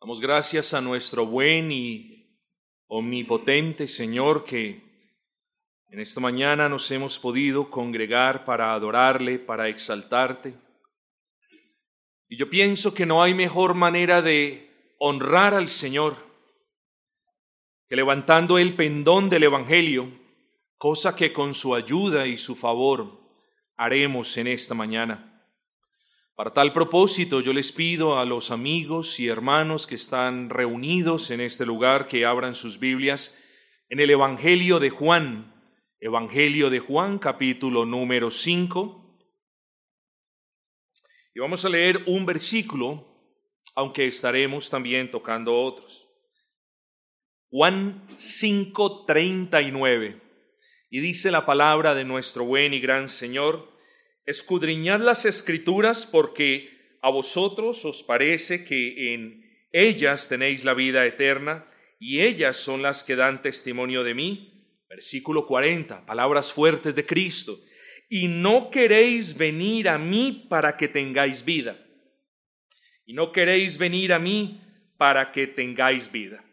Damos gracias a nuestro buen y omnipotente Señor que en esta mañana nos hemos podido congregar para adorarle, para exaltarte. Y yo pienso que no hay mejor manera de honrar al Señor que levantando el pendón del Evangelio, cosa que con su ayuda y su favor haremos en esta mañana. Para tal propósito, yo les pido a los amigos y hermanos que están reunidos en este lugar que abran sus Biblias en el Evangelio de Juan, Evangelio de Juan capítulo número 5. Y vamos a leer un versículo, aunque estaremos también tocando otros. Juan 5:39. Y dice la palabra de nuestro buen y gran Señor, escudriñad las escrituras porque a vosotros os parece que en ellas tenéis la vida eterna y ellas son las que dan testimonio de mí. Versículo 40, palabras fuertes de Cristo. Y no queréis venir a mí para que tengáis vida. Y no queréis venir a mí para que tengáis vida.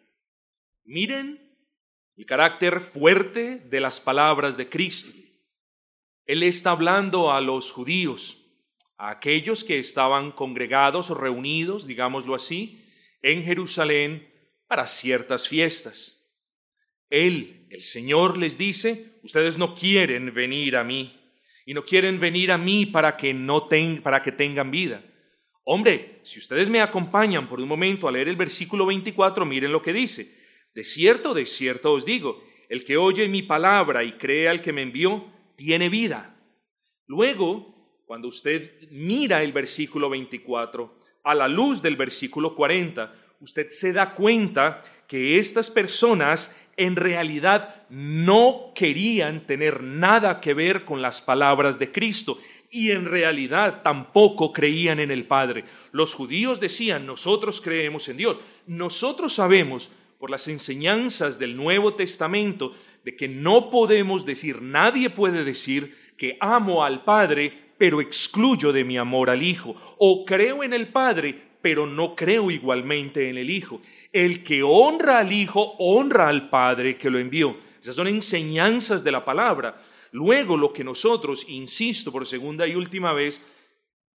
Miren el carácter fuerte de las palabras de Cristo. Él está hablando a los judíos, a aquellos que estaban congregados o reunidos, digámoslo así, en Jerusalén para ciertas fiestas. Él, el Señor, les dice, ustedes no quieren venir a mí y no quieren venir a mí para que no para que tengan vida. Hombre, si ustedes me acompañan por un momento a leer el versículo 24, miren lo que dice. De cierto, de cierto os digo, el que oye mi palabra y cree al que me envió, tiene vida. Luego, cuando usted mira el versículo 24 a la luz del versículo 40, usted se da cuenta que estas personas en realidad no querían tener nada que ver con las palabras de Cristo y en realidad tampoco creían en el Padre. Los judíos decían, nosotros creemos en Dios, nosotros sabemos por las enseñanzas del Nuevo Testamento de que no podemos decir, nadie puede decir que amo al Padre, pero excluyo de mi amor al Hijo, o creo en el Padre, pero no creo igualmente en el Hijo. El que honra al Hijo, honra al Padre que lo envió. Esas son enseñanzas de la palabra. Luego lo que nosotros, insisto por segunda y última vez,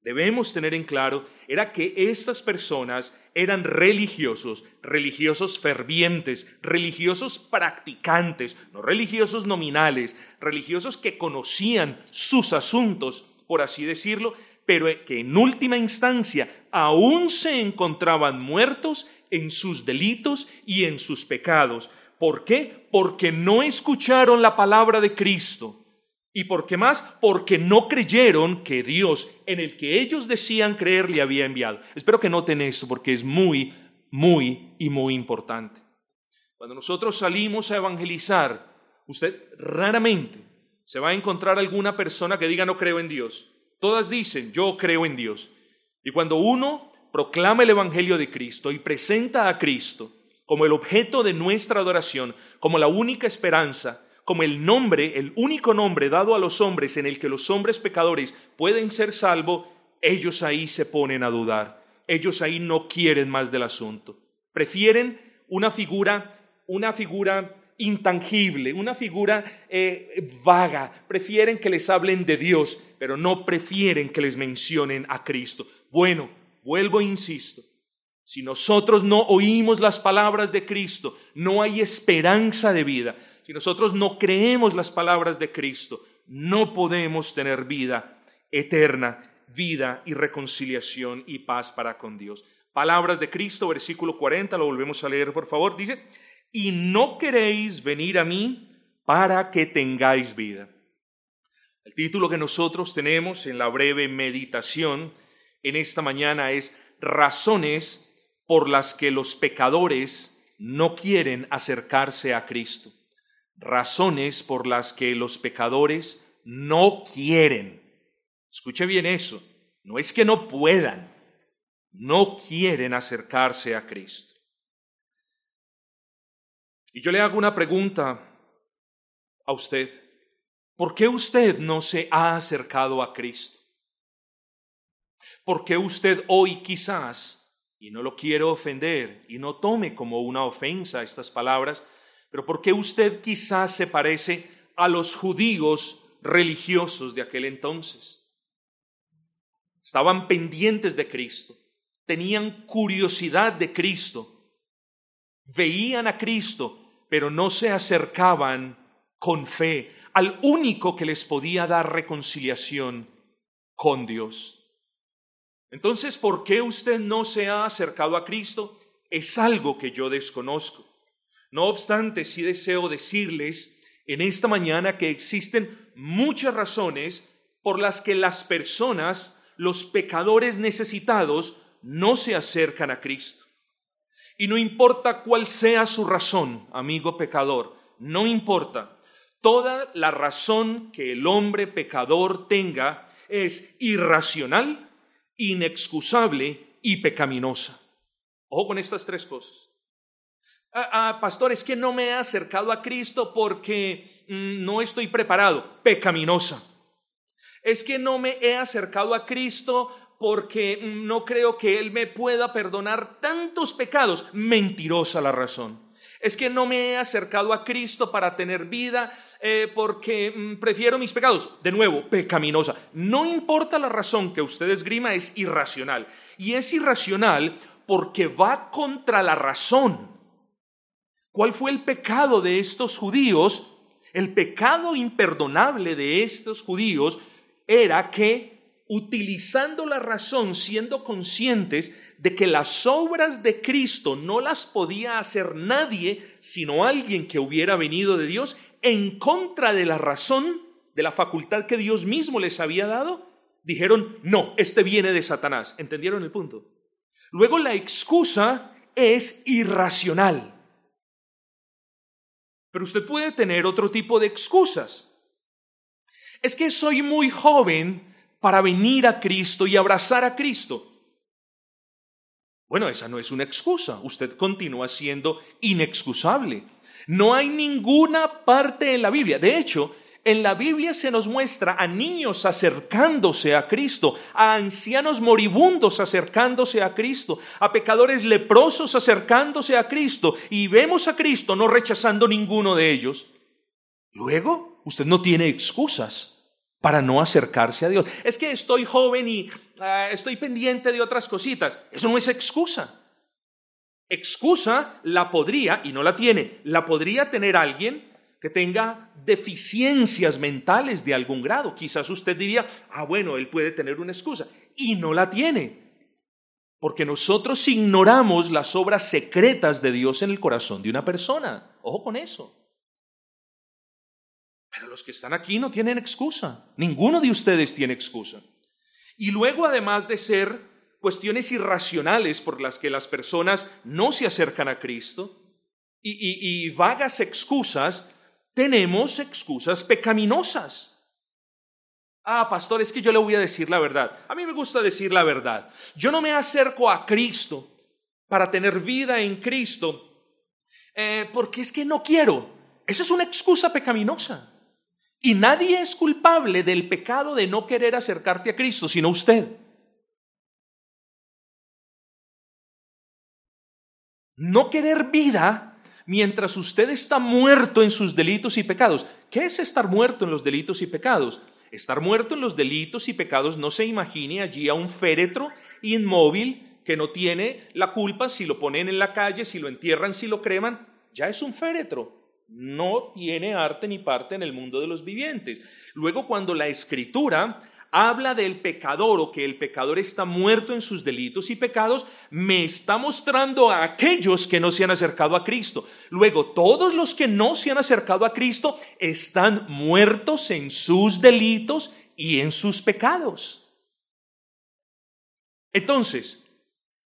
debemos tener en claro era que estas personas eran religiosos, religiosos fervientes, religiosos practicantes, no religiosos nominales, religiosos que conocían sus asuntos, por así decirlo, pero que en última instancia aún se encontraban muertos en sus delitos y en sus pecados. ¿Por qué? Porque no escucharon la palabra de Cristo ¿Y por qué más? Porque no creyeron que Dios, en el que ellos decían creer, le había enviado. Espero que noten esto porque es muy, muy y muy importante. Cuando nosotros salimos a evangelizar, usted raramente se va a encontrar alguna persona que diga no creo en Dios. Todas dicen yo creo en Dios. Y cuando uno proclama el Evangelio de Cristo y presenta a Cristo como el objeto de nuestra adoración, como la única esperanza, como el nombre, el único nombre dado a los hombres en el que los hombres pecadores pueden ser salvos, ellos ahí se ponen a dudar. Ellos ahí no quieren más del asunto. Prefieren una figura, una figura intangible, una figura eh, vaga. Prefieren que les hablen de Dios, pero no prefieren que les mencionen a Cristo. Bueno, vuelvo e insisto. Si nosotros no oímos las palabras de Cristo, no hay esperanza de vida. Si nosotros no creemos las palabras de Cristo, no podemos tener vida eterna, vida y reconciliación y paz para con Dios. Palabras de Cristo, versículo 40, lo volvemos a leer por favor, dice, y no queréis venir a mí para que tengáis vida. El título que nosotros tenemos en la breve meditación en esta mañana es Razones por las que los pecadores no quieren acercarse a Cristo razones por las que los pecadores no quieren. Escuche bien eso. No es que no puedan, no quieren acercarse a Cristo. Y yo le hago una pregunta a usted. ¿Por qué usted no se ha acercado a Cristo? ¿Por qué usted hoy quizás y no lo quiero ofender, y no tome como una ofensa estas palabras, pero porque usted quizás se parece a los judíos religiosos de aquel entonces. Estaban pendientes de Cristo, tenían curiosidad de Cristo, veían a Cristo, pero no se acercaban con fe al único que les podía dar reconciliación con Dios. Entonces, ¿por qué usted no se ha acercado a Cristo? Es algo que yo desconozco. No obstante, sí deseo decirles en esta mañana que existen muchas razones por las que las personas, los pecadores necesitados, no se acercan a Cristo. Y no importa cuál sea su razón, amigo pecador, no importa. Toda la razón que el hombre pecador tenga es irracional inexcusable y pecaminosa. Ojo con estas tres cosas. Pastor, es que no me he acercado a Cristo porque mm, no estoy preparado. Pecaminosa. Es que no me he acercado a Cristo porque mm, no creo que Él me pueda perdonar tantos pecados. Mentirosa la razón es que no me he acercado a Cristo para tener vida eh, porque mm, prefiero mis pecados. De nuevo, pecaminosa. No importa la razón que usted esgrima, es irracional. Y es irracional porque va contra la razón. ¿Cuál fue el pecado de estos judíos? El pecado imperdonable de estos judíos era que utilizando la razón, siendo conscientes de que las obras de Cristo no las podía hacer nadie, sino alguien que hubiera venido de Dios, en contra de la razón, de la facultad que Dios mismo les había dado, dijeron, no, este viene de Satanás. ¿Entendieron el punto? Luego la excusa es irracional. Pero usted puede tener otro tipo de excusas. Es que soy muy joven para venir a Cristo y abrazar a Cristo. Bueno, esa no es una excusa. Usted continúa siendo inexcusable. No hay ninguna parte en la Biblia. De hecho, en la Biblia se nos muestra a niños acercándose a Cristo, a ancianos moribundos acercándose a Cristo, a pecadores leprosos acercándose a Cristo, y vemos a Cristo no rechazando ninguno de ellos. Luego, usted no tiene excusas para no acercarse a Dios. Es que estoy joven y ah, estoy pendiente de otras cositas. Eso no es excusa. Excusa la podría, y no la tiene, la podría tener alguien que tenga deficiencias mentales de algún grado. Quizás usted diría, ah, bueno, él puede tener una excusa, y no la tiene. Porque nosotros ignoramos las obras secretas de Dios en el corazón de una persona. Ojo con eso. Pero los que están aquí no tienen excusa. Ninguno de ustedes tiene excusa. Y luego, además de ser cuestiones irracionales por las que las personas no se acercan a Cristo y, vagas excusas, tenemos excusas pecaminosas. Ah, pastor, es que yo le voy a decir la verdad. A mí me gusta decir la verdad. Yo no me acerco a Cristo para tener vida en Cristo eh, porque es que no quiero. Esa es una excusa pecaminosa. Y nadie es culpable del pecado de no querer acercarte a Cristo, sino usted. No querer vida mientras usted está muerto en sus delitos y pecados. ¿Qué es estar muerto en los delitos y pecados? Estar muerto en los delitos y pecados no se imagine allí a un féretro inmóvil que no tiene la culpa si lo ponen en la calle, si lo entierran, si lo creman. Ya es un féretro no tiene arte ni parte en el mundo de los vivientes. Luego, cuando la escritura habla del pecador o que el pecador está muerto en sus delitos y pecados, me está mostrando a aquellos que no se han acercado a Cristo. Luego, todos los que no se han acercado a Cristo están muertos en sus delitos y en sus pecados. Entonces,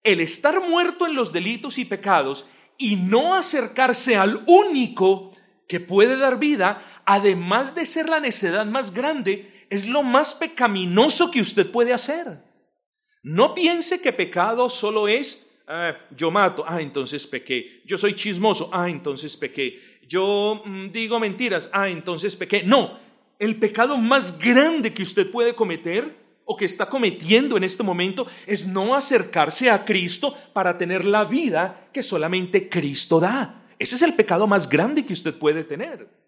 el estar muerto en los delitos y pecados y no acercarse al único que puede dar vida, además de ser la necedad más grande, es lo más pecaminoso que usted puede hacer. No piense que pecado solo es, ah, yo mato, ah, entonces pequé. Yo soy chismoso, ah, entonces pequé. Yo mm, digo mentiras, ah, entonces pequé. No, el pecado más grande que usted puede cometer o que está cometiendo en este momento es no acercarse a Cristo para tener la vida que solamente Cristo da. Ese es el pecado más grande que usted puede tener.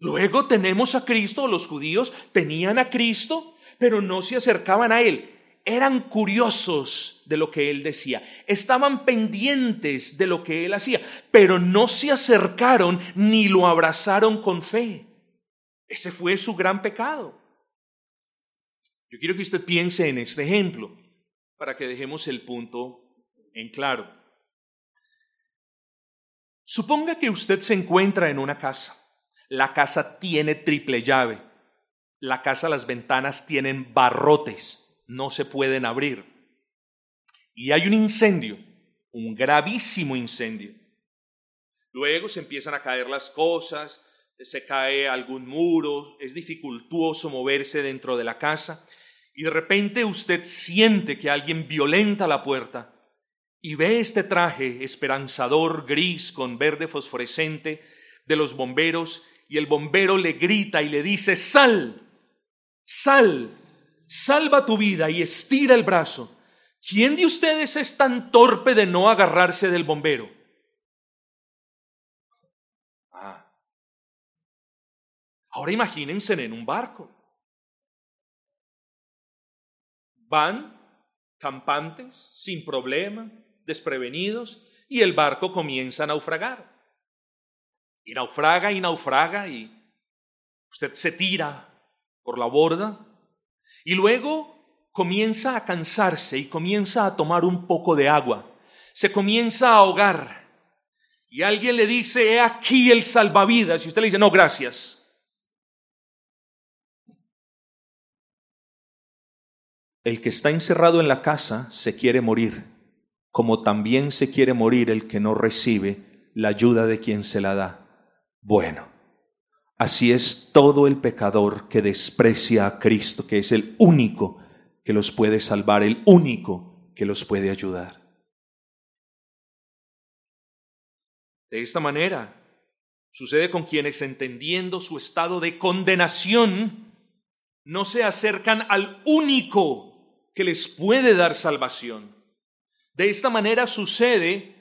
Luego tenemos a Cristo, los judíos tenían a Cristo, pero no se acercaban a Él. Eran curiosos de lo que Él decía, estaban pendientes de lo que Él hacía, pero no se acercaron ni lo abrazaron con fe. Ese fue su gran pecado. Yo quiero que usted piense en este ejemplo para que dejemos el punto en claro. Suponga que usted se encuentra en una casa. La casa tiene triple llave. La casa, las ventanas tienen barrotes, no se pueden abrir. Y hay un incendio, un gravísimo incendio. Luego se empiezan a caer las cosas, se cae algún muro, es dificultuoso moverse dentro de la casa y de repente usted siente que alguien violenta la puerta y ve este traje esperanzador gris con verde fosforescente de los bomberos y el bombero le grita y le dice, sal, sal, salva tu vida y estira el brazo. ¿Quién de ustedes es tan torpe de no agarrarse del bombero? Ahora imagínense en un barco. Van campantes, sin problema, desprevenidos, y el barco comienza a naufragar. Y naufraga y naufraga y usted se tira por la borda y luego comienza a cansarse y comienza a tomar un poco de agua. Se comienza a ahogar y alguien le dice, he aquí el salvavidas. Y usted le dice, no, gracias. El que está encerrado en la casa se quiere morir, como también se quiere morir el que no recibe la ayuda de quien se la da. Bueno, así es todo el pecador que desprecia a Cristo, que es el único que los puede salvar, el único que los puede ayudar. De esta manera, sucede con quienes entendiendo su estado de condenación, no se acercan al único que les puede dar salvación. De esta manera sucede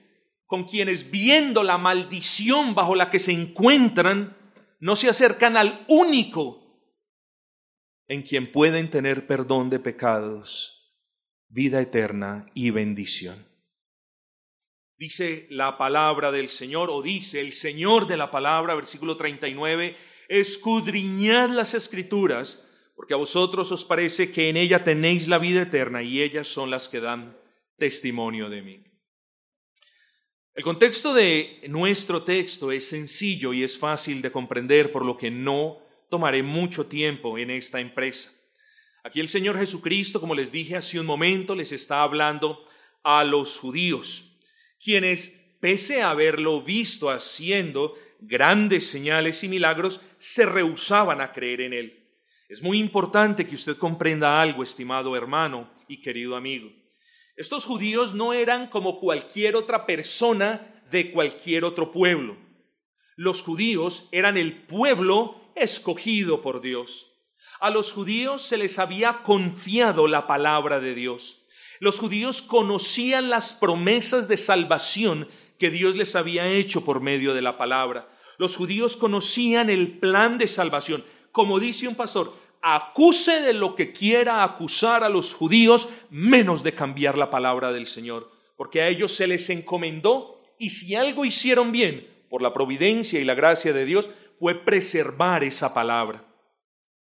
con quienes viendo la maldición bajo la que se encuentran, no se acercan al único en quien pueden tener perdón de pecados, vida eterna y bendición. Dice la palabra del Señor, o dice el Señor de la palabra, versículo 39, escudriñad las escrituras, porque a vosotros os parece que en ella tenéis la vida eterna y ellas son las que dan testimonio de mí. El contexto de nuestro texto es sencillo y es fácil de comprender, por lo que no tomaré mucho tiempo en esta empresa. Aquí el Señor Jesucristo, como les dije hace un momento, les está hablando a los judíos, quienes, pese a haberlo visto haciendo grandes señales y milagros, se rehusaban a creer en él. Es muy importante que usted comprenda algo, estimado hermano y querido amigo. Estos judíos no eran como cualquier otra persona de cualquier otro pueblo. Los judíos eran el pueblo escogido por Dios. A los judíos se les había confiado la palabra de Dios. Los judíos conocían las promesas de salvación que Dios les había hecho por medio de la palabra. Los judíos conocían el plan de salvación como dice un pastor, acuse de lo que quiera acusar a los judíos, menos de cambiar la palabra del Señor, porque a ellos se les encomendó y si algo hicieron bien por la providencia y la gracia de Dios, fue preservar esa palabra.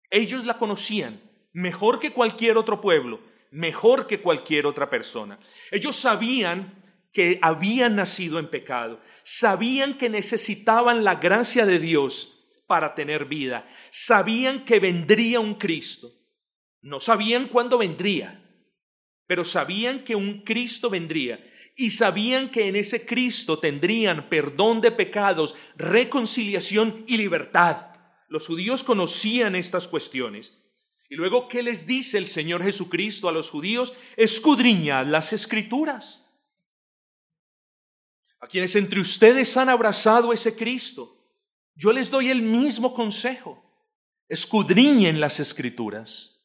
Ellos la conocían mejor que cualquier otro pueblo, mejor que cualquier otra persona. Ellos sabían que habían nacido en pecado, sabían que necesitaban la gracia de Dios para tener vida. Sabían que vendría un Cristo. No sabían cuándo vendría, pero sabían que un Cristo vendría y sabían que en ese Cristo tendrían perdón de pecados, reconciliación y libertad. Los judíos conocían estas cuestiones. Y luego, ¿qué les dice el Señor Jesucristo a los judíos? Escudriñad las escrituras. A quienes entre ustedes han abrazado ese Cristo, yo les doy el mismo consejo. escudriñen las escrituras,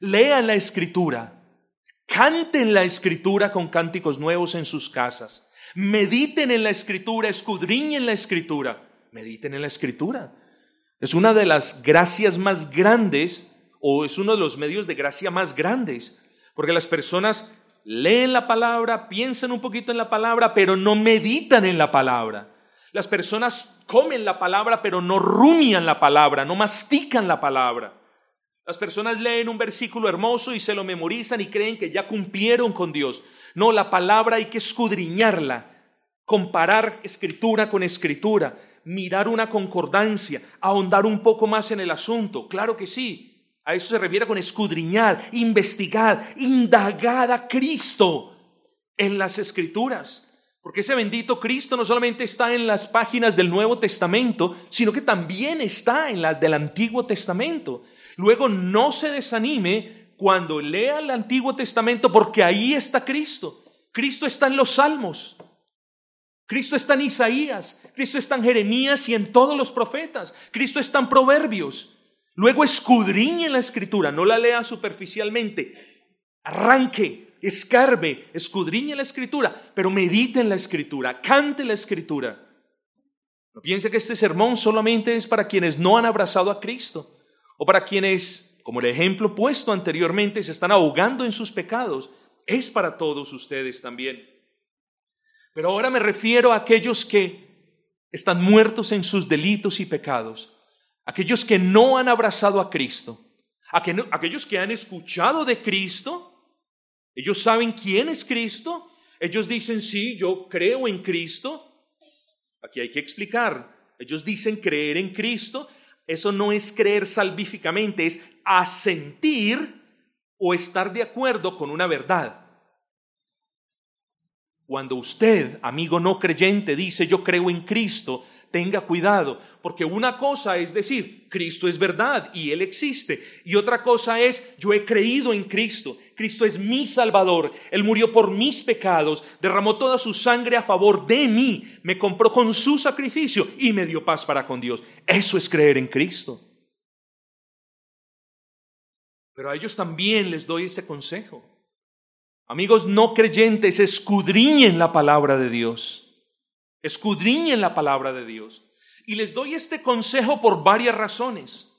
lean la escritura, canten la escritura con cánticos nuevos en sus casas, mediten en la escritura, escudriñen la escritura, mediten en la escritura. Es una de las gracias más grandes o es uno de los medios de gracia más grandes, porque las personas leen la palabra, piensan un poquito en la palabra, pero no meditan en la palabra. Las personas comen la palabra, pero no rumian la palabra, no mastican la palabra. Las personas leen un versículo hermoso y se lo memorizan y creen que ya cumplieron con Dios. No, la palabra hay que escudriñarla, comparar escritura con escritura, mirar una concordancia, ahondar un poco más en el asunto. Claro que sí, a eso se refiere con escudriñar, investigar, indagar a Cristo en las escrituras. Porque ese bendito Cristo no solamente está en las páginas del Nuevo Testamento, sino que también está en las del Antiguo Testamento. Luego no se desanime cuando lea el Antiguo Testamento porque ahí está Cristo. Cristo está en los Salmos. Cristo está en Isaías. Cristo está en Jeremías y en todos los profetas. Cristo está en Proverbios. Luego escudriñe la escritura, no la lea superficialmente. Arranque, escarbe, escudriñe la escritura, pero medite en la escritura, cante la escritura. No piense que este sermón solamente es para quienes no han abrazado a Cristo o para quienes, como el ejemplo puesto anteriormente, se están ahogando en sus pecados. Es para todos ustedes también. Pero ahora me refiero a aquellos que están muertos en sus delitos y pecados aquellos que no han abrazado a Cristo, aquellos que han escuchado de Cristo, ellos saben quién es Cristo, ellos dicen, sí, yo creo en Cristo. Aquí hay que explicar, ellos dicen creer en Cristo, eso no es creer salvíficamente, es asentir o estar de acuerdo con una verdad. Cuando usted, amigo no creyente, dice yo creo en Cristo, tenga cuidado, porque una cosa es decir, Cristo es verdad y Él existe, y otra cosa es, yo he creído en Cristo, Cristo es mi Salvador, Él murió por mis pecados, derramó toda su sangre a favor de mí, me compró con su sacrificio y me dio paz para con Dios. Eso es creer en Cristo. Pero a ellos también les doy ese consejo. Amigos no creyentes, escudriñen la palabra de Dios. Escudriñen la palabra de Dios. Y les doy este consejo por varias razones.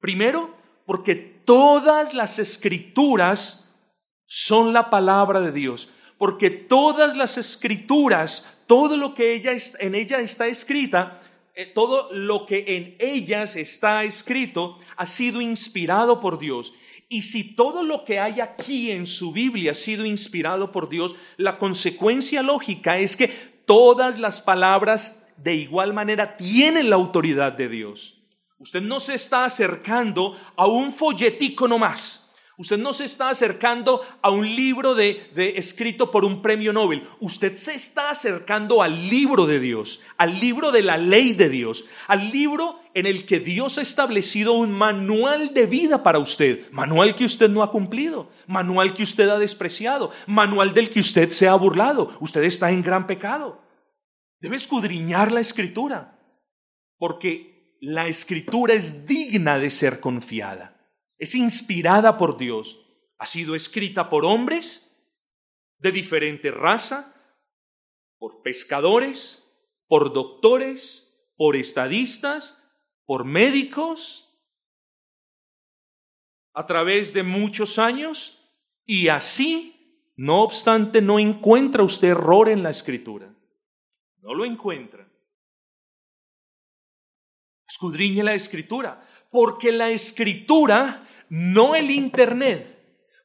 Primero, porque todas las escrituras son la palabra de Dios. Porque todas las escrituras, todo lo que ella, en ella está escrita, eh, todo lo que en ellas está escrito ha sido inspirado por Dios. Y si todo lo que hay aquí en su Biblia ha sido inspirado por Dios, la consecuencia lógica es que todas las palabras de igual manera tienen la autoridad de Dios. Usted no se está acercando a un folletico nomás. Usted no se está acercando a un libro de, de, escrito por un premio Nobel. Usted se está acercando al libro de Dios, al libro de la ley de Dios, al libro en el que Dios ha establecido un manual de vida para usted, manual que usted no ha cumplido, manual que usted ha despreciado, manual del que usted se ha burlado. Usted está en gran pecado. Debe escudriñar la escritura, porque la escritura es digna de ser confiada es inspirada por Dios, ha sido escrita por hombres de diferente raza, por pescadores, por doctores, por estadistas, por médicos, a través de muchos años, y así, no obstante, no encuentra usted error en la escritura. No lo encuentra. Escudriñe la escritura, porque la escritura, no el internet,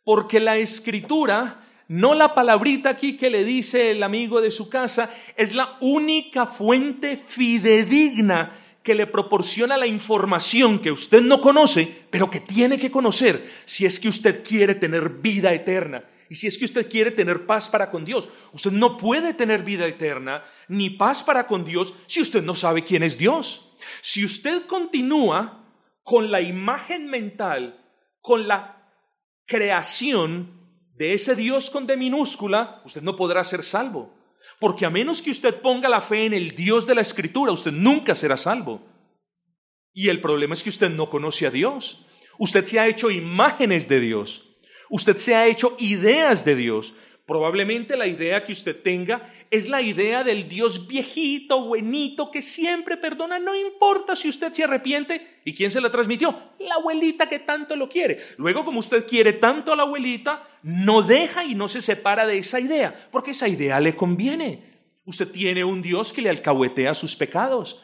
porque la escritura, no la palabrita aquí que le dice el amigo de su casa, es la única fuente fidedigna que le proporciona la información que usted no conoce, pero que tiene que conocer si es que usted quiere tener vida eterna. Y si es que usted quiere tener paz para con Dios, usted no puede tener vida eterna ni paz para con Dios si usted no sabe quién es Dios. Si usted continúa con la imagen mental, con la creación de ese Dios con D minúscula, usted no podrá ser salvo. Porque a menos que usted ponga la fe en el Dios de la Escritura, usted nunca será salvo. Y el problema es que usted no conoce a Dios. Usted se ha hecho imágenes de Dios. Usted se ha hecho ideas de Dios. Probablemente la idea que usted tenga es la idea del Dios viejito, buenito, que siempre perdona, no importa si usted se arrepiente. ¿Y quién se la transmitió? La abuelita que tanto lo quiere. Luego, como usted quiere tanto a la abuelita, no deja y no se separa de esa idea, porque esa idea le conviene. Usted tiene un Dios que le alcahuetea sus pecados.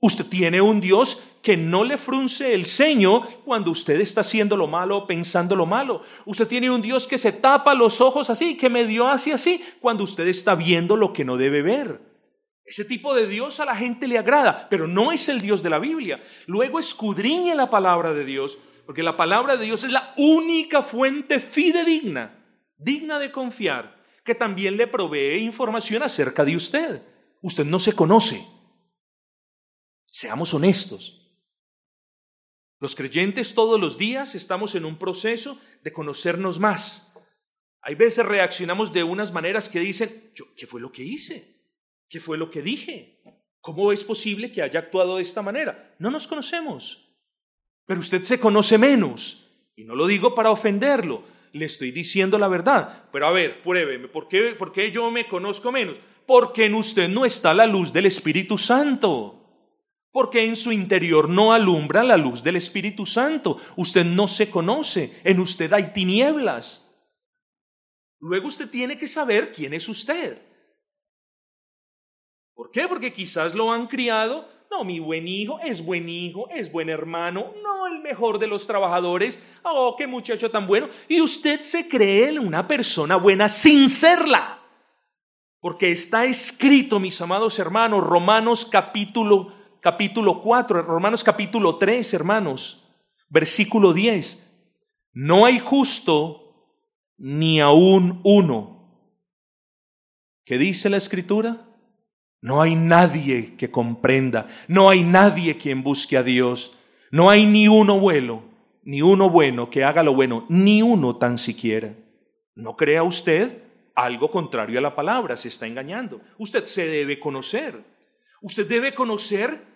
Usted tiene un Dios que no le frunce el ceño cuando usted está haciendo lo malo o pensando lo malo. Usted tiene un Dios que se tapa los ojos así, que medio hace así, cuando usted está viendo lo que no debe ver. Ese tipo de Dios a la gente le agrada, pero no es el Dios de la Biblia. Luego escudriñe la palabra de Dios, porque la palabra de Dios es la única fuente fidedigna, digna de confiar, que también le provee información acerca de usted. Usted no se conoce. Seamos honestos. Los creyentes todos los días estamos en un proceso de conocernos más. Hay veces reaccionamos de unas maneras que dicen, ¿qué fue lo que hice? ¿Qué fue lo que dije? ¿Cómo es posible que haya actuado de esta manera? No nos conocemos. Pero usted se conoce menos. Y no lo digo para ofenderlo, le estoy diciendo la verdad. Pero a ver, pruébeme, ¿por qué, ¿por qué yo me conozco menos? Porque en usted no está la luz del Espíritu Santo porque en su interior no alumbra la luz del Espíritu Santo. Usted no se conoce, en usted hay tinieblas. Luego usted tiene que saber quién es usted. ¿Por qué? Porque quizás lo han criado. No, mi buen hijo es buen hijo, es buen hermano, no el mejor de los trabajadores. Oh, qué muchacho tan bueno. Y usted se cree una persona buena sin serla. Porque está escrito, mis amados hermanos, Romanos capítulo capítulo 4, Romanos capítulo 3, hermanos, versículo 10. No hay justo ni aún uno. ¿Qué dice la escritura? No hay nadie que comprenda, no hay nadie quien busque a Dios, no hay ni uno bueno, ni uno bueno que haga lo bueno, ni uno tan siquiera. ¿No crea usted? Algo contrario a la palabra, se está engañando. Usted se debe conocer. Usted debe conocer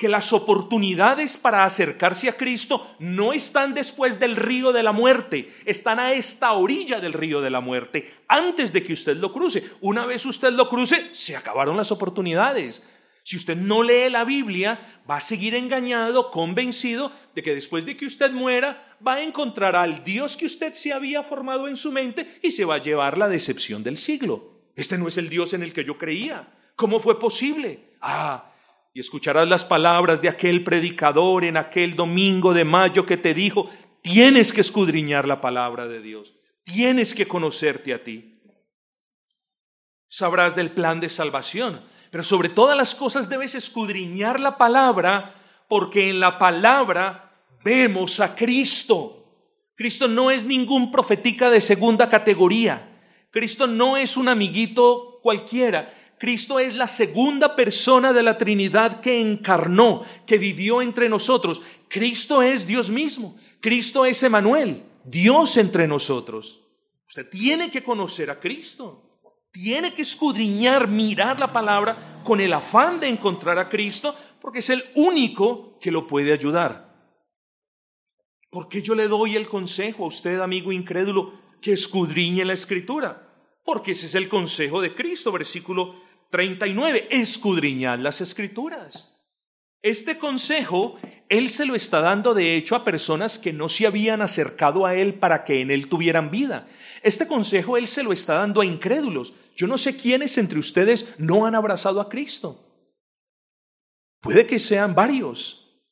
que las oportunidades para acercarse a Cristo no están después del río de la muerte, están a esta orilla del río de la muerte, antes de que usted lo cruce. Una vez usted lo cruce, se acabaron las oportunidades. Si usted no lee la Biblia, va a seguir engañado, convencido de que después de que usted muera, va a encontrar al Dios que usted se había formado en su mente y se va a llevar la decepción del siglo. Este no es el Dios en el que yo creía. ¿Cómo fue posible? Ah, y escucharás las palabras de aquel predicador en aquel domingo de mayo que te dijo, tienes que escudriñar la palabra de Dios, tienes que conocerte a ti. Sabrás del plan de salvación, pero sobre todas las cosas debes escudriñar la palabra porque en la palabra vemos a Cristo. Cristo no es ningún profetica de segunda categoría. Cristo no es un amiguito cualquiera. Cristo es la segunda persona de la Trinidad que encarnó, que vivió entre nosotros. Cristo es Dios mismo. Cristo es Emanuel, Dios entre nosotros. Usted tiene que conocer a Cristo. Tiene que escudriñar, mirar la palabra con el afán de encontrar a Cristo, porque es el único que lo puede ayudar. ¿Por qué yo le doy el consejo a usted, amigo incrédulo, que escudriñe la escritura? Porque ese es el consejo de Cristo, versículo 39, escudriñad las escrituras. Este consejo, Él se lo está dando de hecho a personas que no se habían acercado a Él para que en Él tuvieran vida. Este consejo Él se lo está dando a incrédulos. Yo no sé quiénes entre ustedes no han abrazado a Cristo. Puede que sean varios.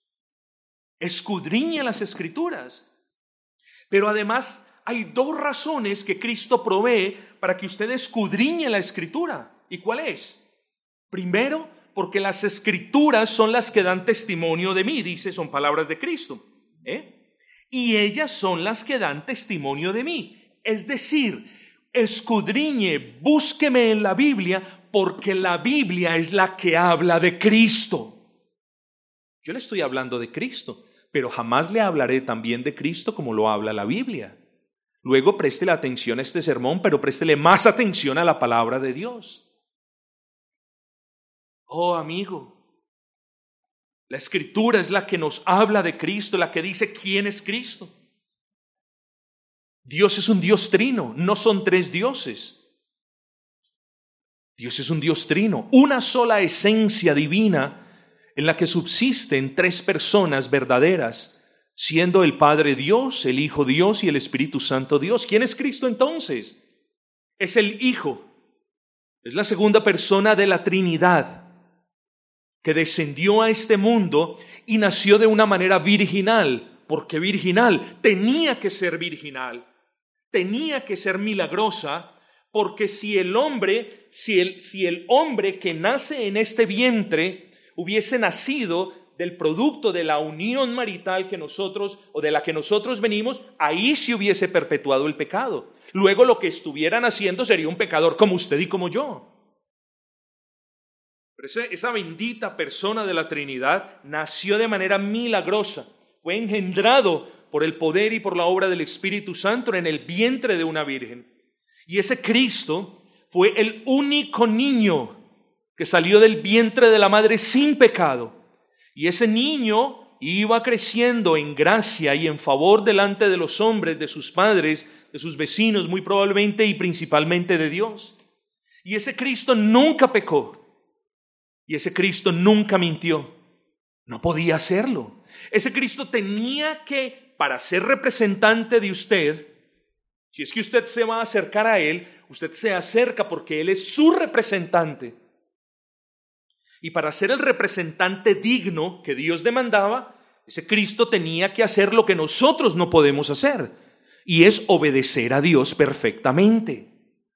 Escudriña las escrituras. Pero además hay dos razones que Cristo provee para que usted escudriñe la escritura. ¿Y cuál es? Primero, porque las escrituras son las que dan testimonio de mí, dice, son palabras de Cristo. ¿eh? Y ellas son las que dan testimonio de mí. Es decir, escudriñe, búsqueme en la Biblia, porque la Biblia es la que habla de Cristo. Yo le estoy hablando de Cristo, pero jamás le hablaré también de Cristo como lo habla la Biblia. Luego préstele atención a este sermón, pero préstele más atención a la palabra de Dios. Oh amigo, La escritura es la que nos habla de Cristo, la que dice quién es Cristo. Dios es un Dios trino, no son tres dioses. Dios es un Dios trino, una sola esencia divina en la que subsisten tres personas verdaderas, siendo el Padre Dios, el Hijo Dios y el Espíritu Santo Dios. ¿Quién es Cristo entonces? Es el Hijo, es la segunda persona de la Trinidad que descendió a este mundo y nació de una manera virginal. porque virginal? Tenía que ser virginal, tenía que ser milagrosa, porque si el hombre, si el, si el hombre que nace en este vientre hubiese nacido del producto de la unión marital que nosotros o de la que nosotros venimos, ahí se hubiese perpetuado el pecado. Luego lo que estuvieran haciendo sería un pecador como usted y como yo. Pero esa, bendita persona de la Trinidad nació de manera milagrosa, fue engendrado por el poder y por la obra del Espíritu Santo en el vientre de una virgen. Y ese Cristo fue el único niño que salió del vientre de la madre sin pecado. Y ese niño iba creciendo en gracia y en favor delante de los hombres, de sus padres, de sus vecinos muy probablemente y principalmente de Dios. Y ese Cristo nunca pecó. Y ese Cristo nunca mintió. No podía hacerlo. Ese Cristo tenía que, para ser representante de usted, si es que usted se va a acercar a Él, usted se acerca porque Él es su representante. Y para ser el representante digno que Dios demandaba, ese Cristo tenía que hacer lo que nosotros no podemos hacer, y es obedecer a Dios perfectamente.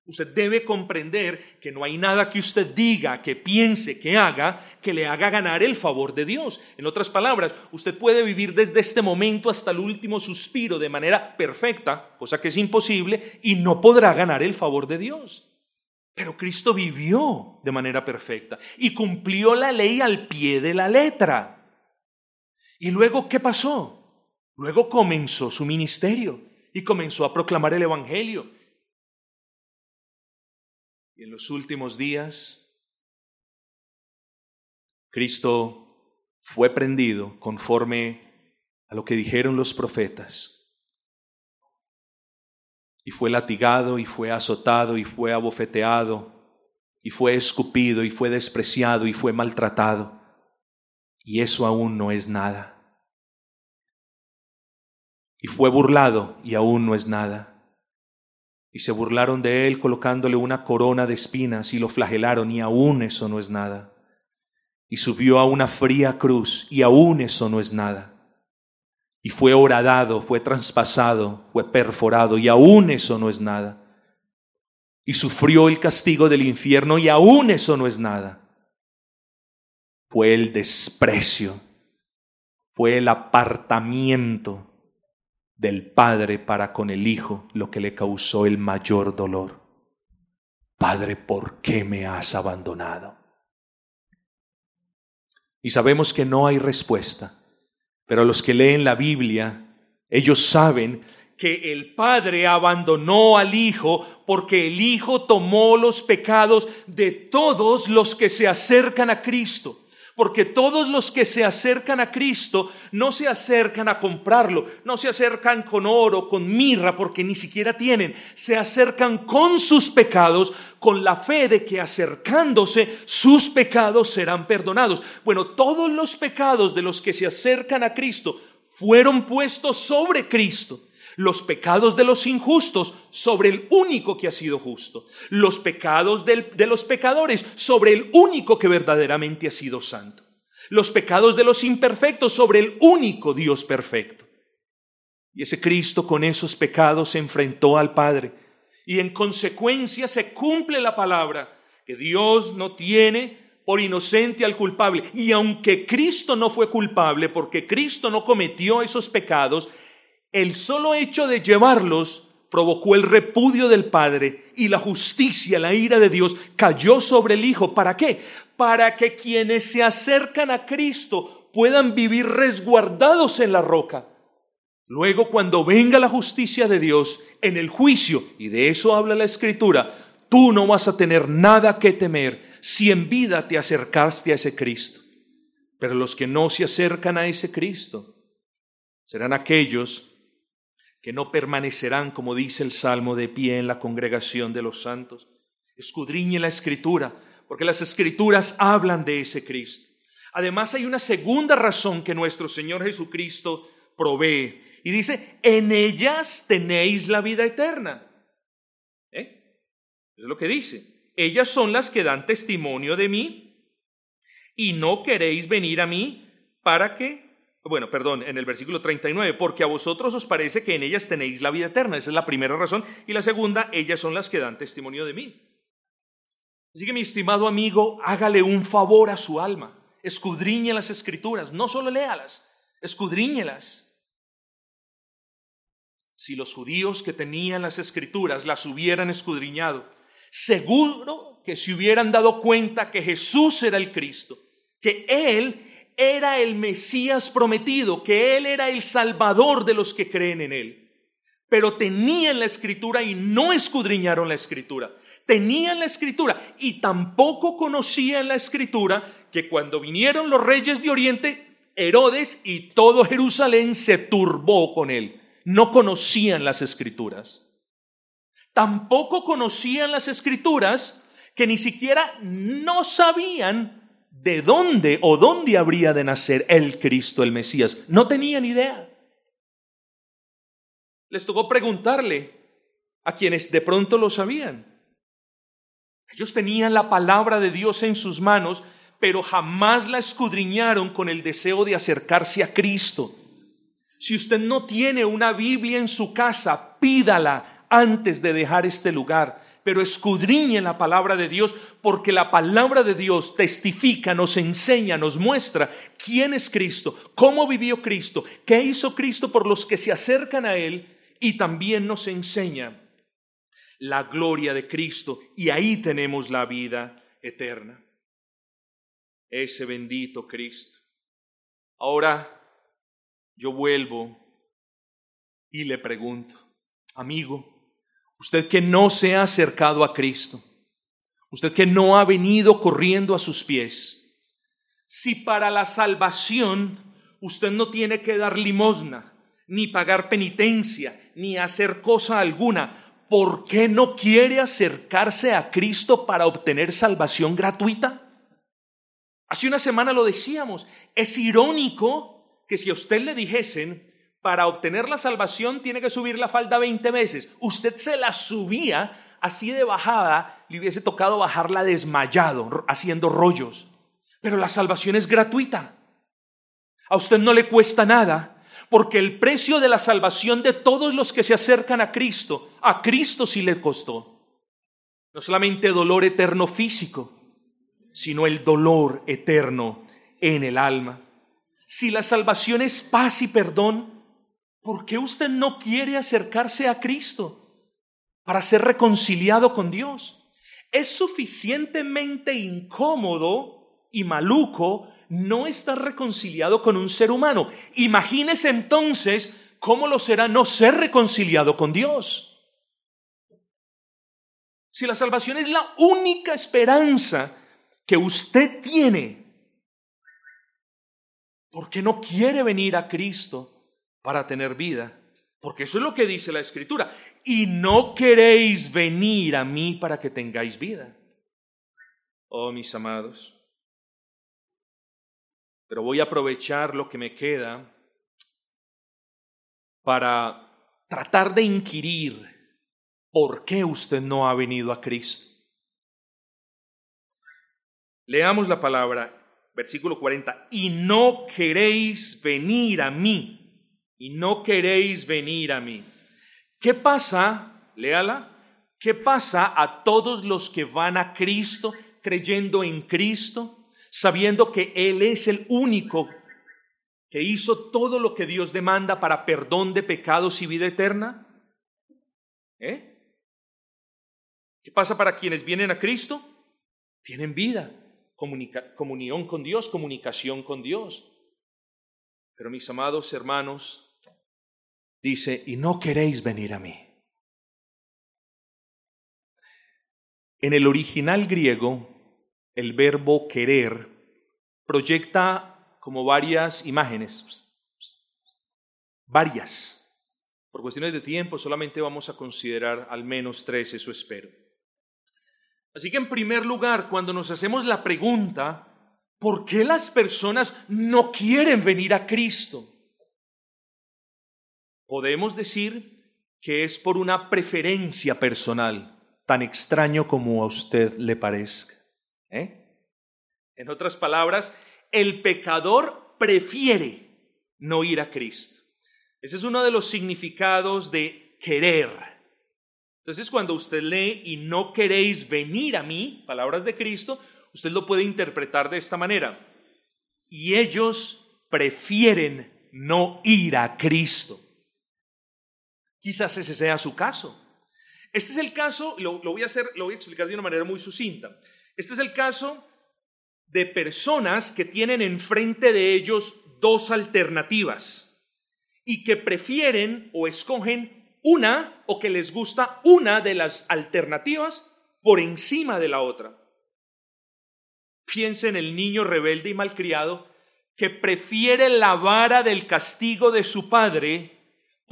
Usted debe comprender que no hay nada que usted diga, que piense, que haga, que le haga ganar el favor de Dios. En otras palabras, usted puede vivir desde este momento hasta el último suspiro de manera perfecta, cosa que es imposible, y no podrá ganar el favor de Dios. Pero Cristo vivió de manera perfecta y cumplió la ley al pie de la letra. ¿Y luego qué pasó? Luego comenzó su ministerio y comenzó a proclamar el Evangelio y en los últimos días, Cristo fue prendido conforme a lo que dijeron los profetas. Y fue latigado y fue azotado y fue abofeteado y fue escupido y fue despreciado y fue maltratado. Y eso aún no es nada. Y fue burlado y aún no es nada y se burlaron de él colocándole una corona de espinas y lo flagelaron y aún eso no es nada. Y subió a una fría cruz y aún eso no es nada. Y fue horadado, fue traspasado, fue perforado y aún eso no es nada. Y sufrió el castigo del infierno y aún eso no es nada. Fue el desprecio, fue el apartamiento del Padre para con el Hijo lo que le causó el mayor dolor. Padre, ¿por qué me has abandonado? Y sabemos que no hay respuesta, pero los que leen la Biblia, ellos saben que el Padre abandonó al Hijo porque el Hijo tomó los pecados de todos los que se acercan a Cristo. Porque todos los que se acercan a Cristo no se acercan a comprarlo, no se acercan con oro, con mirra, porque ni siquiera tienen. Se acercan con sus pecados, con la fe de que acercándose sus pecados serán perdonados. Bueno, todos los pecados de los que se acercan a Cristo fueron puestos sobre Cristo los pecados de los injustos sobre el único que ha sido justo, los pecados de los pecadores sobre el único que verdaderamente ha sido santo, los pecados de los imperfectos sobre el único Dios perfecto. Y ese Cristo con esos pecados se enfrentó al Padre y en consecuencia se cumple la palabra que Dios no tiene por inocente al culpable. Y aunque Cristo no fue culpable porque Cristo no cometió esos pecados, el solo hecho de llevarlos provocó el repudio del Padre y la justicia, la ira de Dios cayó sobre el Hijo. ¿Para qué? Para que quienes se acercan a Cristo puedan vivir resguardados en la roca. Luego, cuando venga la justicia de Dios en el juicio, y de eso habla la Escritura, tú no vas a tener nada que temer si en vida te acercaste a ese Cristo. Pero los que no se acercan a ese Cristo serán aquellos que no permanecerán, como dice el Salmo, de pie en la congregación de los santos. Escudriñe la escritura, porque las escrituras hablan de ese Cristo. Además hay una segunda razón que nuestro Señor Jesucristo provee. Y dice, en ellas tenéis la vida eterna. ¿Eh? Es lo que dice. Ellas son las que dan testimonio de mí y no queréis venir a mí para que bueno, perdón, en el versículo 39, porque a vosotros os parece que en ellas tenéis la vida eterna. Esa es la primera razón. Y la segunda, ellas son las que dan testimonio de mí. Así que mi estimado amigo, hágale un favor a su alma. Escudriñe las escrituras. No solo léalas, escudriñelas. Si los judíos que tenían las escrituras las hubieran escudriñado, seguro que se hubieran dado cuenta que Jesús era el Cristo, que Él era el Mesías prometido, que Él era el Salvador de los que creen en Él. Pero tenían la escritura y no escudriñaron la escritura. Tenían la escritura y tampoco conocían la escritura que cuando vinieron los reyes de Oriente, Herodes y todo Jerusalén se turbó con él. No conocían las escrituras. Tampoco conocían las escrituras que ni siquiera no sabían de dónde o dónde habría de nacer el Cristo, el Mesías. No tenían idea. Les tocó preguntarle a quienes de pronto lo sabían. Ellos tenían la palabra de Dios en sus manos, pero jamás la escudriñaron con el deseo de acercarse a Cristo. Si usted no tiene una Biblia en su casa, pídala antes de dejar este lugar pero escudriñe la palabra de Dios porque la palabra de Dios testifica, nos enseña, nos muestra quién es Cristo, cómo vivió Cristo, qué hizo Cristo por los que se acercan a Él y también nos enseña la gloria de Cristo y ahí tenemos la vida eterna. Ese bendito Cristo. Ahora yo vuelvo y le pregunto, amigo, Usted que no se ha acercado a Cristo. Usted que no ha venido corriendo a sus pies. Si para la salvación usted no tiene que dar limosna, ni pagar penitencia, ni hacer cosa alguna, ¿por qué no quiere acercarse a Cristo para obtener salvación gratuita? Hace una semana lo decíamos, es irónico que si a usted le dijesen, para obtener la salvación tiene que subir la falda 20 veces. Usted se la subía así de bajada, le hubiese tocado bajarla desmayado, haciendo rollos. Pero la salvación es gratuita. A usted no le cuesta nada, porque el precio de la salvación de todos los que se acercan a Cristo, a Cristo sí le costó. No solamente dolor eterno físico, sino el dolor eterno en el alma. Si la salvación es paz y perdón, ¿Por qué usted no quiere acercarse a Cristo para ser reconciliado con Dios? Es suficientemente incómodo y maluco no estar reconciliado con un ser humano. Imagínese entonces cómo lo será no ser reconciliado con Dios. Si la salvación es la única esperanza que usted tiene, ¿por qué no quiere venir a Cristo para tener vida. Porque eso es lo que dice la escritura. Y no queréis venir a mí para que tengáis vida. Oh, mis amados. Pero voy a aprovechar lo que me queda para tratar de inquirir por qué usted no ha venido a Cristo. Leamos la palabra, versículo 40, y no queréis venir a mí y no queréis venir a mí. ¿Qué pasa? Léala. ¿Qué pasa a todos los que van a Cristo creyendo en Cristo, sabiendo que Él es el único que hizo todo lo que Dios demanda para perdón de pecados y vida eterna? ¿Eh? ¿Qué pasa para quienes vienen a Cristo? Tienen vida, comunión con Dios, comunicación con Dios. Pero mis amados hermanos, dice, y no queréis venir a mí. En el original griego, el verbo querer proyecta como varias imágenes. Varias. Por cuestiones de tiempo solamente vamos a considerar al menos tres, eso espero. Así que en primer lugar, cuando nos hacemos la pregunta, ¿por qué las personas no quieren venir a Cristo? Podemos decir que es por una preferencia personal, tan extraño como a usted le parezca. ¿eh? En otras palabras, el pecador prefiere no ir a Cristo. Ese es uno de los significados de querer. Entonces, cuando usted lee y no queréis venir a mí, palabras de Cristo, usted lo puede interpretar de esta manera. Y ellos prefieren no ir a Cristo. Quizás ese sea su caso. Este es el caso, lo, voy a hacer, lo voy a explicar de una manera muy sucinta. Este es el caso de personas que tienen enfrente de ellos dos alternativas y que prefieren o escogen una o que les gusta una de las alternativas por encima de la otra. Piensa en el niño rebelde y malcriado que prefiere la vara del castigo de su padre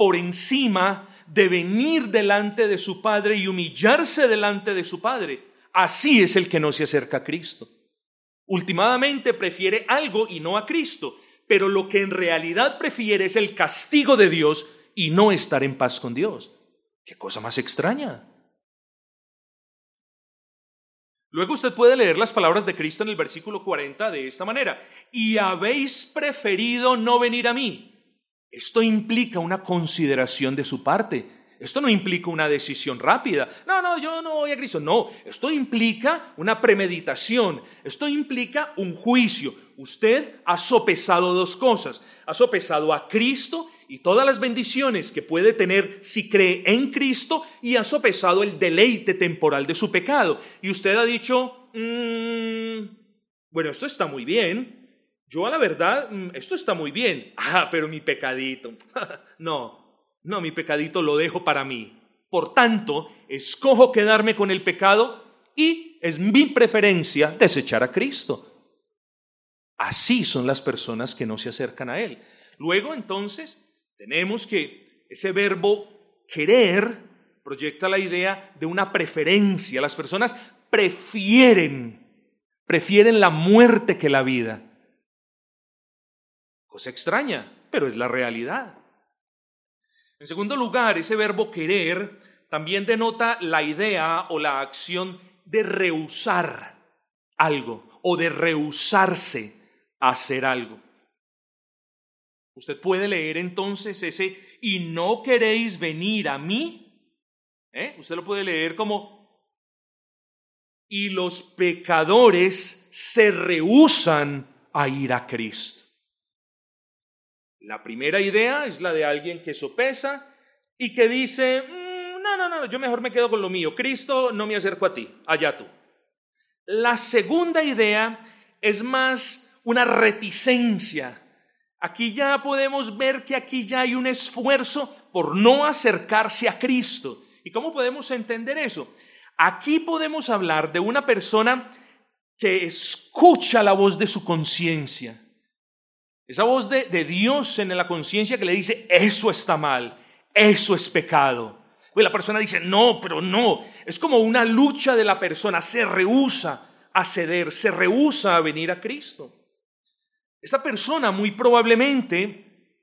por encima de venir delante de su Padre y humillarse delante de su Padre. Así es el que no se acerca a Cristo. Últimamente prefiere algo y no a Cristo, pero lo que en realidad prefiere es el castigo de Dios y no estar en paz con Dios. Qué cosa más extraña. Luego usted puede leer las palabras de Cristo en el versículo 40 de esta manera. Y habéis preferido no venir a mí esto implica una consideración de su parte. Esto no implica una decisión rápida. No, no, yo no voy a Cristo. No, esto implica una premeditación. Esto implica un juicio. Usted ha sopesado dos cosas. Ha sopesado a Cristo y todas las bendiciones que puede tener si cree en Cristo y ha sopesado el deleite temporal de su pecado. Y usted ha dicho, mm, bueno, esto está muy bien, yo a la verdad, mm, esto está muy bien. Ah, pero mi pecadito. no, no, mi pecadito lo dejo para mí. Por tanto, escojo quedarme con el pecado y es mi preferencia desechar a Cristo. Así son las personas que no se acercan a Él. Luego, entonces, tenemos que ese verbo querer proyecta la idea de una preferencia. Las personas prefieren, prefieren la muerte que la vida. Cosa extraña, pero es la realidad. En segundo lugar, ese verbo querer también denota la idea o la acción de rehusar algo o de rehusarse a hacer algo. Usted puede leer entonces ese y no queréis venir a mí. ¿Eh? Usted lo puede leer como y los pecadores se rehusan a ir a Cristo. La primera idea es la de alguien que sopesa y que dice, mm, no, no, no, yo mejor me quedo con lo mío. Cristo, no me acerco a ti, allá tú. La segunda idea es más una reticencia. Aquí ya podemos ver que aquí ya hay un esfuerzo por no acercarse a Cristo. ¿Y cómo podemos entender eso? Aquí podemos hablar de una persona que escucha la voz de su conciencia esa voz de, Dios en la conciencia que le dice, eso está mal, eso es pecado. Y la persona dice, no, pero no. Es como una lucha de la persona, se rehúsa a ceder, se rehúsa a venir a Cristo. Esta persona muy probablemente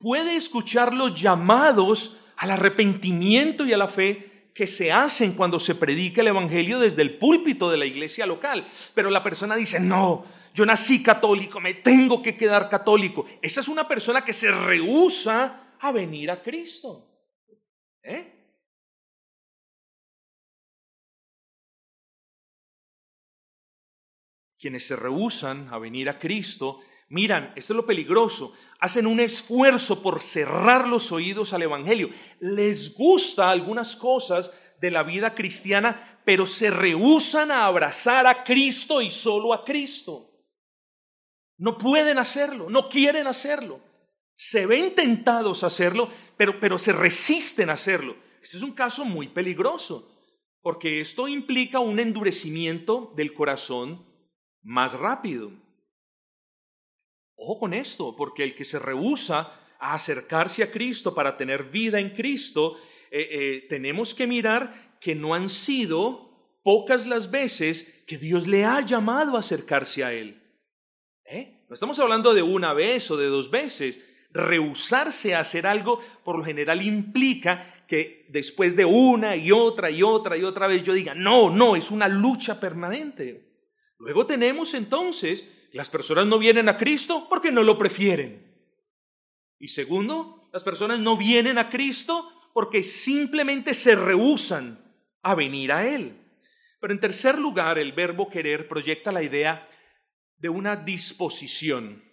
puede escuchar los llamados al arrepentimiento y a la fe que se hacen cuando se predica el Evangelio desde el púlpito de la iglesia local. Pero la persona dice, no, yo nací católico, me tengo que quedar católico. Esa es una persona que se rehúsa a venir a Cristo. ¿Eh? Quienes se rehusan a venir a Cristo, miran, esto es lo peligroso, hacen un esfuerzo por cerrar los oídos al Evangelio. Les gusta algunas cosas de la vida cristiana, pero se rehusan a abrazar a Cristo y solo a Cristo. No pueden hacerlo, no quieren hacerlo. Se ven tentados a hacerlo, pero, pero se resisten a hacerlo. Este es un caso muy peligroso, porque esto implica un endurecimiento del corazón más rápido. Ojo con esto, porque el que se rehúsa a acercarse a Cristo para tener vida en Cristo, eh, eh, tenemos que mirar que no han sido pocas las veces que Dios le ha llamado a acercarse a Él. ¿Eh? No estamos hablando de una vez o de dos veces. Rehusarse a hacer algo por lo general implica que después de una y otra y otra y otra vez yo diga, no, no, es una lucha permanente. Luego tenemos entonces, las personas no vienen a Cristo porque no lo prefieren. Y segundo, las personas no vienen a Cristo porque simplemente se rehusan a venir a Él. Pero en tercer lugar, el verbo querer proyecta la idea de una disposición,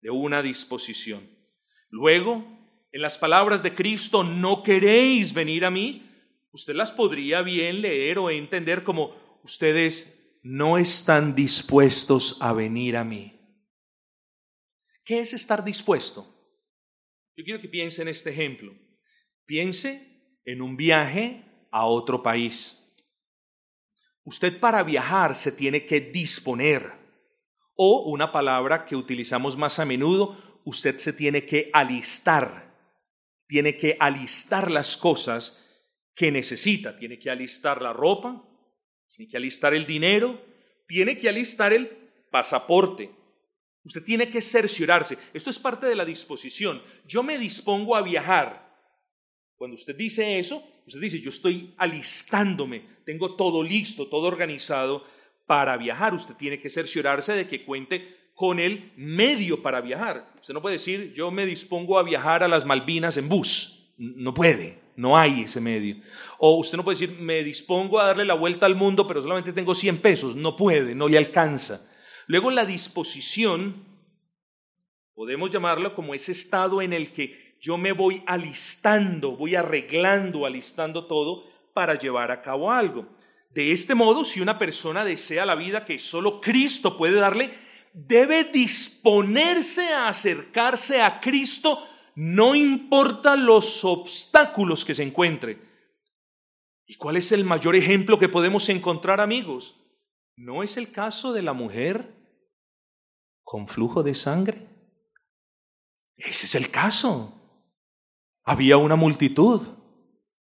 de una disposición. Luego, en las palabras de Cristo, no queréis venir a mí, usted las podría bien leer o entender como ustedes no están dispuestos a venir a mí. ¿Qué es estar dispuesto? Yo quiero que piense en este ejemplo. Piense en un viaje a otro país. Usted para viajar se tiene que disponer. O una palabra que utilizamos más a menudo, usted se tiene que alistar. Tiene que alistar las cosas que necesita. Tiene que alistar la ropa, tiene que alistar el dinero, tiene que alistar el pasaporte. Usted tiene que cerciorarse. Esto es parte de la disposición. Yo me dispongo a viajar. Cuando usted dice eso, usted dice, yo estoy alistándome, tengo todo listo, todo organizado para viajar. Usted tiene que cerciorarse de que cuente con el medio para viajar. Usted no puede decir, yo me dispongo a viajar a las Malvinas en bus. No puede, no hay ese medio. O usted no puede decir, me dispongo a darle la vuelta al mundo, pero solamente tengo 100 pesos. No puede, no le alcanza. Luego la disposición, podemos llamarlo como ese estado en el que yo me voy alistando, voy arreglando, alistando todo para llevar a cabo algo. De este modo, si una persona desea la vida que solo Cristo puede darle, debe disponerse a acercarse a Cristo, no importa los obstáculos que se encuentre. ¿Y cuál es el mayor ejemplo que podemos encontrar, amigos? ¿No es el caso de la mujer con flujo de sangre? Ese es el caso. Había una multitud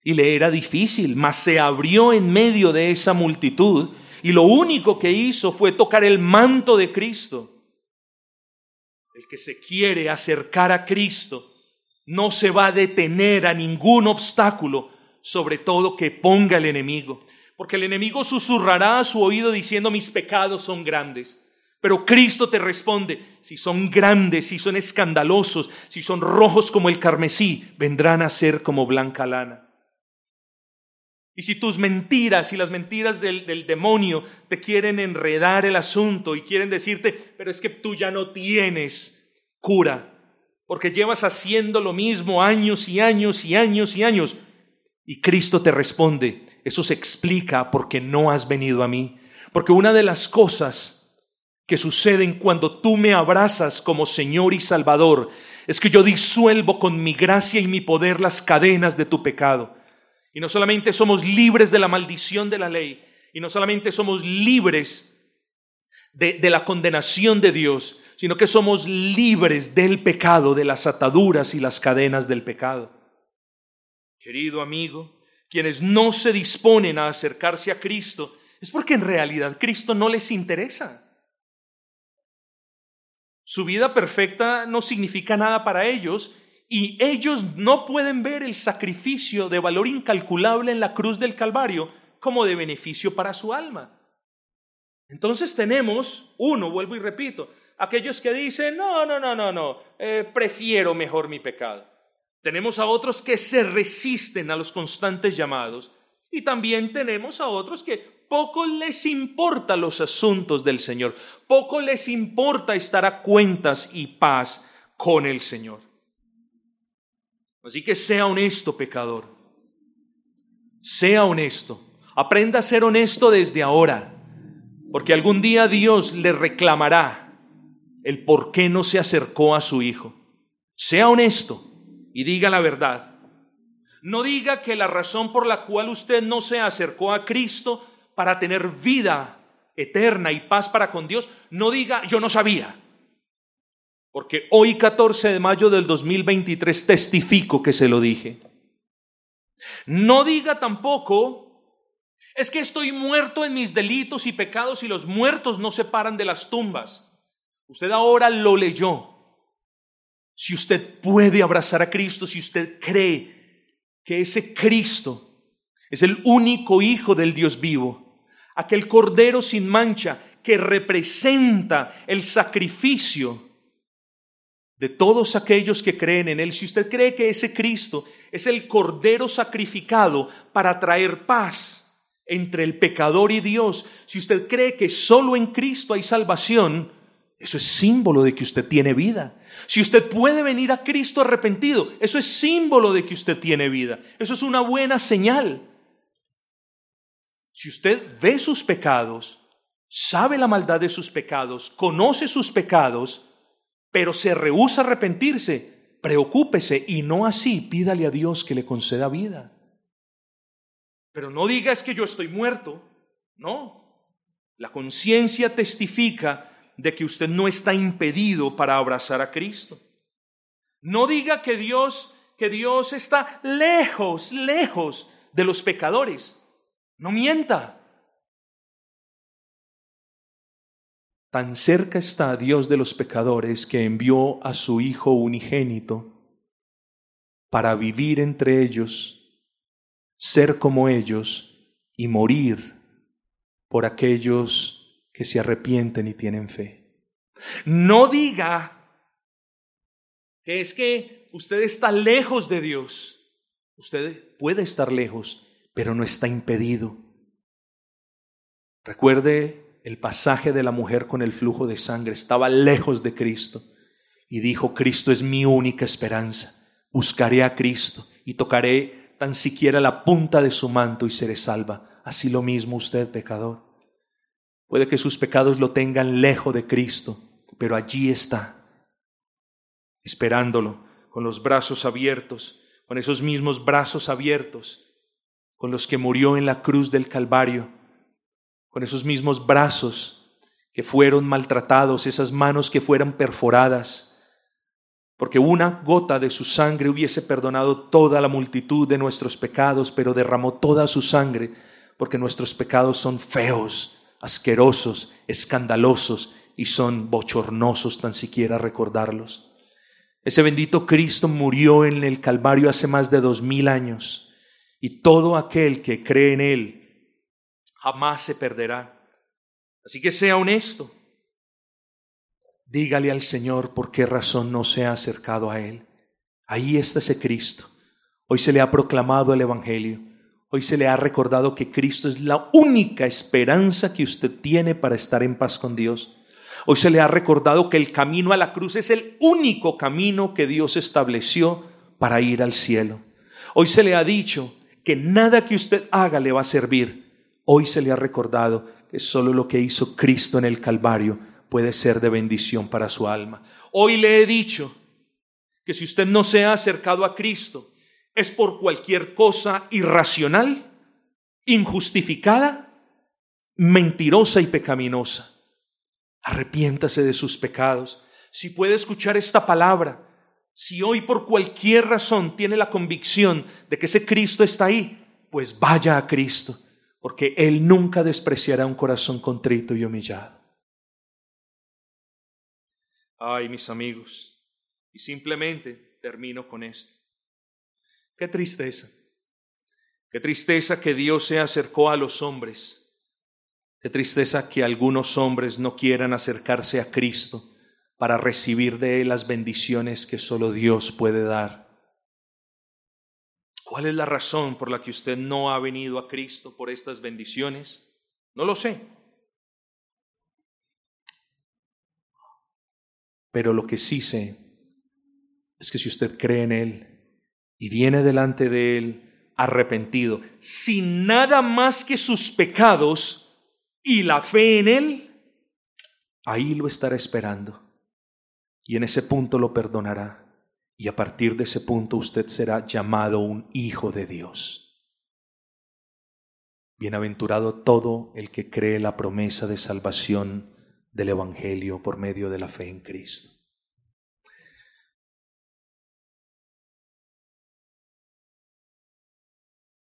y le era difícil, mas se abrió en medio de esa multitud y lo único que hizo fue tocar el manto de Cristo. El que se quiere acercar a Cristo no se va a detener a ningún obstáculo, sobre todo que ponga el enemigo, porque el enemigo susurrará a su oído diciendo mis pecados son grandes. Pero Cristo te responde, si son grandes, si son escandalosos, si son rojos como el carmesí, vendrán a ser como blanca lana. Y si tus mentiras y las mentiras del, del, demonio te quieren enredar el asunto y quieren decirte, pero es que tú ya no tienes cura, porque llevas haciendo lo mismo años y años y años y años, y Cristo te responde, eso se explica porque no has venido a mí, porque una de las cosas que suceden cuando tú me abrazas como Señor y Salvador es que yo disuelvo con mi gracia y mi poder las cadenas de tu pecado. Y no solamente somos libres de la maldición de la ley, y no solamente somos libres de, de la condenación de Dios, sino que somos libres del pecado, de las ataduras y las cadenas del pecado. Querido amigo, quienes no se disponen a acercarse a Cristo es porque en realidad Cristo no les interesa. Su vida perfecta no significa nada para ellos y ellos no pueden ver el sacrificio de valor incalculable en la cruz del Calvario como de beneficio para su alma. Entonces tenemos, uno, vuelvo y repito, aquellos que dicen, no, no, no, no, no, eh, prefiero mejor mi pecado. Tenemos a otros que se resisten a los constantes llamados y también tenemos a otros que poco les importa los asuntos del Señor, poco les importa estar a cuentas y paz con el Señor. Así que sea honesto, pecador. Sea honesto. Aprenda a ser honesto desde ahora, porque algún día Dios le reclamará el por qué no se acercó a su Hijo. Sea honesto y diga la verdad. No diga que la razón por la cual usted no se acercó a Cristo para tener vida eterna y paz para con Dios, no diga yo no sabía. Porque hoy 14 de mayo del 2023 testifico que se lo dije. No diga tampoco, es que estoy muerto en mis delitos y pecados y los muertos no se paran de las tumbas. Usted ahora lo leyó. Si usted puede abrazar a Cristo, si usted cree que ese Cristo es el único Hijo del Dios vivo, aquel Cordero sin mancha que representa el sacrificio de todos aquellos que creen en Él, si usted cree que ese Cristo es el Cordero sacrificado para traer paz entre el pecador y Dios, si usted cree que solo en Cristo hay salvación, eso es símbolo de que usted tiene vida. Si usted puede venir a Cristo arrepentido, eso es símbolo de que usted tiene vida. Eso es una buena señal. Si usted ve sus pecados, sabe la maldad de sus pecados, conoce sus pecados, pero se rehúsa a arrepentirse, preocúpese y no así pídale a Dios que le conceda vida. Pero no diga es que yo estoy muerto. No. La conciencia testifica de que usted no está impedido para abrazar a Cristo. No diga que Dios, que Dios está lejos, lejos de los pecadores. No mienta. Tan cerca está Dios de los pecadores que envió a su Hijo unigénito para vivir entre ellos, ser como ellos y morir por aquellos que se arrepienten y tienen fe. No diga que es que usted está lejos de Dios. Usted puede estar lejos, pero no está impedido. Recuerde el pasaje de la mujer con el flujo de sangre. Estaba lejos de Cristo y dijo, Cristo es mi única esperanza. Buscaré a Cristo y tocaré tan siquiera la punta de su manto y seré salva. Así lo mismo usted, pecador. Puede que sus pecados lo tengan lejos de Cristo, pero allí está, esperándolo, con los brazos abiertos, con esos mismos brazos abiertos, con los que murió en la cruz del Calvario, con esos mismos brazos que fueron maltratados, esas manos que fueron perforadas, porque una gota de su sangre hubiese perdonado toda la multitud de nuestros pecados, pero derramó toda su sangre, porque nuestros pecados son feos, asquerosos, escandalosos y son bochornosos tan siquiera recordarlos. Ese bendito Cristo murió en el Calvario hace más de dos mil años y todo aquel que cree en Él jamás se perderá. Así que sea honesto. Dígale al Señor por qué razón no se ha acercado a Él. Ahí está ese Cristo. Hoy se le ha proclamado el Evangelio. Hoy se le ha recordado que Cristo es la única esperanza que usted tiene para estar en paz con Dios. Hoy se le ha recordado que el camino a la cruz es el único camino que Dios estableció para ir al cielo. Hoy se le ha dicho que nada que usted haga le va a servir. Hoy se le ha recordado que solo lo que hizo Cristo en el Calvario puede ser de bendición para su alma. Hoy le he dicho que si usted no se ha acercado a Cristo, es por cualquier cosa irracional, injustificada, mentirosa y pecaminosa. Arrepiéntase de sus pecados. Si puede escuchar esta palabra, si hoy por cualquier razón tiene la convicción de que ese Cristo está ahí, pues vaya a Cristo, porque Él nunca despreciará un corazón contrito y humillado. Ay, mis amigos, y simplemente termino con esto. Qué tristeza. Qué tristeza que Dios se acercó a los hombres. Qué tristeza que algunos hombres no quieran acercarse a Cristo para recibir de Él las bendiciones que solo Dios puede dar. ¿Cuál es la razón por la que usted no ha venido a Cristo por estas bendiciones? No lo sé. Pero lo que sí sé es que si usted cree en Él, y viene delante de Él arrepentido, sin nada más que sus pecados y la fe en Él, ahí lo estará esperando. Y en ese punto lo perdonará. Y a partir de ese punto usted será llamado un hijo de Dios. Bienaventurado todo el que cree la promesa de salvación del Evangelio por medio de la fe en Cristo.